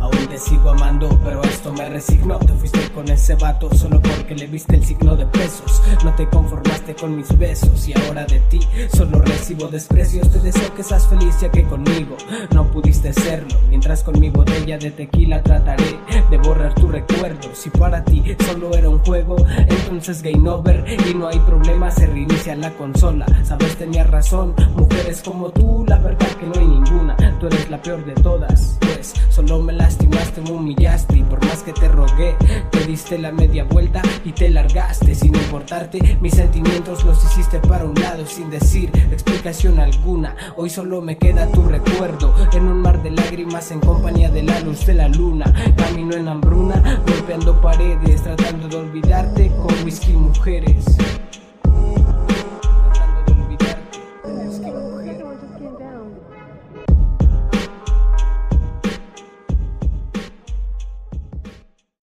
Aún te sigo amando, pero esto me resignó. Te fuiste con ese vato solo porque le viste el signo de pesos. No te conformaste con mis besos y ahora de ti solo recibo desprecios. Te deseo que seas feliz ya que conmigo no pudiste serlo. Mientras con mi botella de tequila trataré de borrar tu recuerdo. Si para ti solo era un juego, entonces game over y no hay problema, se reinicia la consola. Sabes, tenía razón, mujeres como tú, la verdad la peor de todas, pues solo me lastimaste, me humillaste y por más que te rogué, te diste la media vuelta y te largaste sin importarte. Mis sentimientos los hiciste para un lado sin decir explicación alguna. Hoy solo me queda tu recuerdo en un mar de lágrimas en compañía de la luz de la luna. Camino en hambruna, golpeando paredes, tratando de olvidarte con whisky y mujeres.